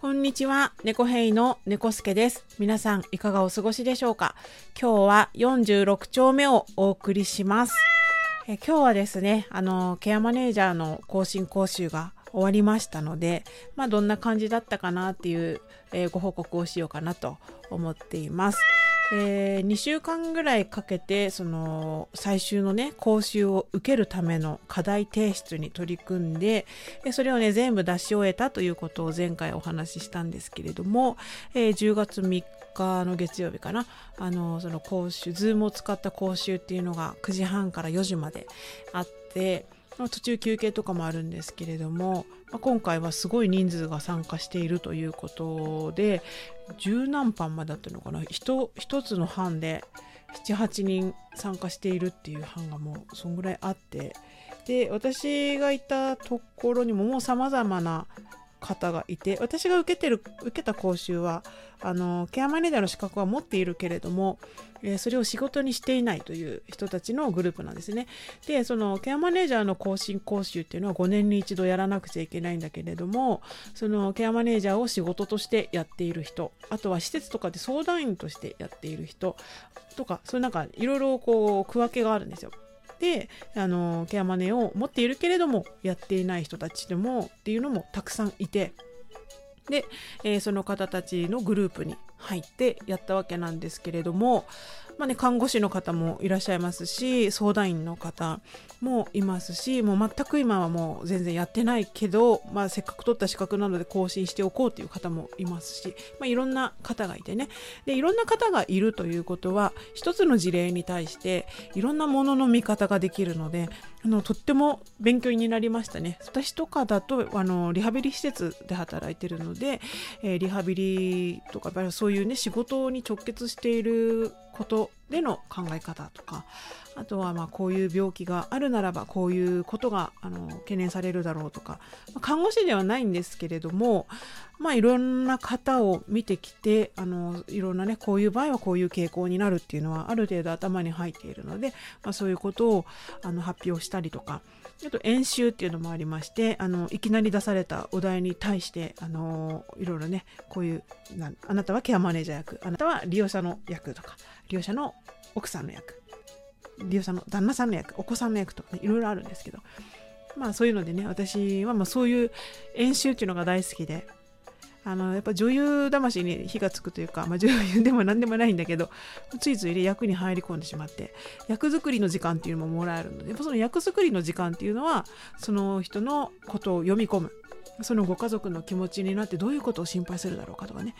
こんにちは、猫ヘイの猫助です。皆さんいかがお過ごしでしょうか？今日は46丁目をお送りします。え今日はですね、あの、ケアマネージャーの更新講習が終わりましたので、まあどんな感じだったかなっていう、えーご報告をしようかなと思っています。えー2週間ぐらいかけてその最終のね講習を受けるための課題提出に取り組んででそれをね全部出し終えたということを前回お話ししたんですけれども、えー10月3日の月曜日かなあのその講習 Zoom を使った講習っていうのが9時半から4時まであってまあ途中休憩とかもあるんですけれども、まあ今回はすごい人数が参加しているということで十何班までだったのかな。一一つの班で78人参加しているっていう班がもうそんぐらいあってで私がいたところにももうさまざまな方がいて私が受けてる受けた講習はあのケアマネージャーの資格は持っているけれども、えーそれを仕事にしていないという人たちのグループなんですね。でそのケアマネージャーの更新講習っていうのは5年に一度やらなくちゃいけないんだけれどもそのケアマネージャーを仕事としてやっている人あとは施設とかで相談員としてやっている人とかそういうなんかいろいろこう区分けがあるんですよ。であのケアマネを持っているけれどもやっていない人たちでもっていうのもたくさんいてで、えーその方たちのグループに入ってやったわけなんですけれども、まあね、看護師の方もいらっしゃいますし相談員の方もいますしもう全く今はもう全然やってないけど、まあ、せっかく取った資格なので更新しておこうという方もいますし、まあ、いろんな方がいてね。でいろんな方がいるということは一つの事例に対していろんなものの見方ができるのであのとっても勉強になりましたね。私とかだとあのリハビリ施設で働いてるので、えーリハビリとかやっぱりそういうね仕事に直結していることでの考え方とかあとはまあこういう病気があるならばこういうことがあの懸念されるだろうとか、ま看護師ではないんですけれどもまあいろんな方を見てきてあのいろんなねこういう場合はこういう傾向になるっていうのはある程度頭に入っているので、まあ、そういうことをあの発表したりとかあと演習っていうのもありましてあのいきなり出されたお題に対してあのいろいろねこういうなあなたはケアマネージャー役あなたは利用者の役とか利用者の奥さんの役。利用者の旦那さんの役お子さんの役とかねいろいろあるんですけど。まあそういうのでね私はまあそういう演習っていうのが大好きで。あのやっぱ女優魂に火がつくというか、まあ、女優でも何でもないんだけどついついね役に入り込んでしまって役作りの時間っていうのももらえるのでやっぱその役作りの時間っていうのはその人のことを読み込む。そのご家族の気持ちになってどういうことを心配するだろうかとかね。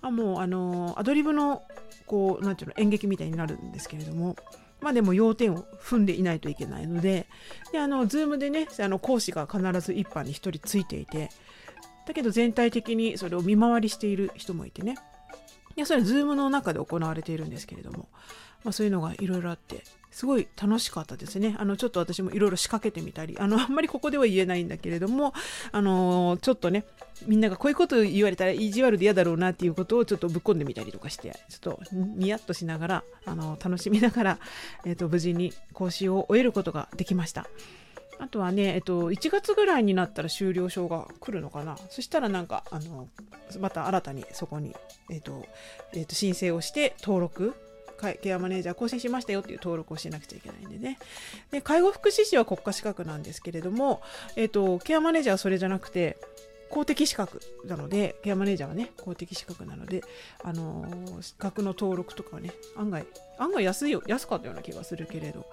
あもうあのアドリブのこうなんていうの演劇みたいになるんですけれどもまあでも要点を踏んでいないといけないのでであの Zoom でねあの講師が必ず一班に1人ついていてだけど全体的にそれを見回りしている人もいてね。いやそれは Zoom の中で行われているんですけれども、まあ、そういうのがいろいろあってすごい楽しかったですね。あのちょっと私もいろいろ仕掛けてみたりあのあんまりここでは言えないんだけれどもあのちょっとねみんながこういうこと言われたら意地悪で嫌だろうなっていうことをちょっとぶっ込んでみたりとかしてちょっとニヤッとしながらあの楽しみながら、えー、と無事に講習を終えることができました。あとはね、えっと、1月ぐらいになったら終了証が来るのかな。そしたらなんか、あの、また新たにそこに、えっと、えっと、申請をして登録、ケアマネージャー更新しましたよっていう登録をしなくちゃいけないんでね。で、介護福祉士は国家資格なんですけれども、えっと、ケアマネージャーはそれじゃなくて、公的資格なので、ケアマネージャーはね、公的資格なので、あのー資格の登録とかはね、案外、案外安いよ、安かったような気がするけれど、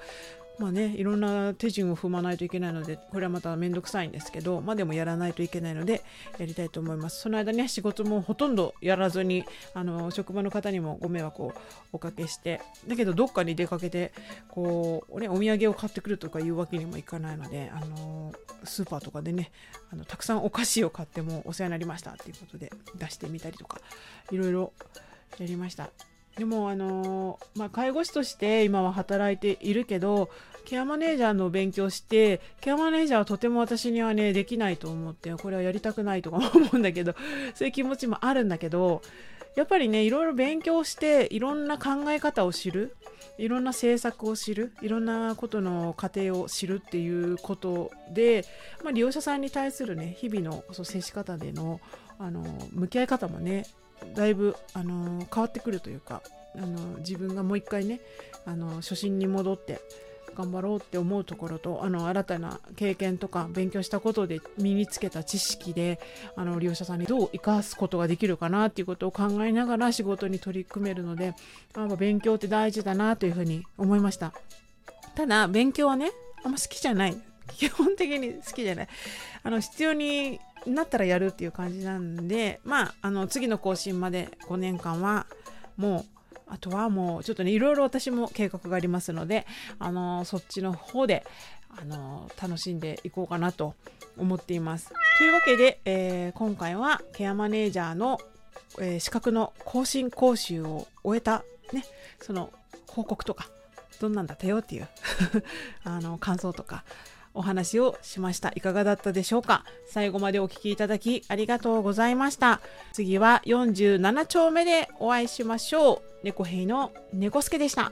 まあね、いろんな手順を踏まないといけないので、これはまためんどくさいんですけど、まあでもやらないといけないので、やりたいと思います。その間ね、仕事もほとんどやらずに、あの、職場の方にもご迷惑をおかけして、だけどどっかに出かけて、こう、ね、お土産を買ってくるとかいうわけにもいかないので、あの、スーパーとかでね、あのたくさんお菓子を買ってもお世話になりましたっていうことで出してみたりとか、いろいろやりました。でもあのまあ、介護士として今は働いているけどケアマネージャーの勉強してケアマネージャーはとても私にはねできないと思ってこれはやりたくないとか思うんだけど そういう気持ちもあるんだけどやっぱりねいろいろ勉強していろんな考え方を知るいろんな政策を知るいろんなことの過程を知るっていうことで、まあ、利用者さんに対するね日々のそう接し方でのあの向き合い方もねだいぶあの変わってくるというかあの自分がもう一回ねあの初心に戻って頑張ろうって思うところとあの新たな経験とか勉強したことで身につけた知識であの利用者さんにどう生かすことができるかなっていうことを考えながら仕事に取り組めるのでやっぱ勉強って大事だなというふうに思いました。ただ勉強はねあんま好きじゃない。基本的に好きじゃない。あの必要になったらやるっていう感じなんでまああの次の更新まで5年間はもうあとはもうちょっとねいろいろ私も計画がありますのであのそっちの方であの楽しんでいこうかなと思っています。というわけで、えー、今回はケアマネージャーの、え、資格の更新講習を終えた、ね、その報告とかどんなんだったよっていう あの感想とかお話をしました。いかがだったでしょうか？最後までお聴きいただきありがとうございました。次は47丁目でお会いしましょう。猫兵の猫助でした。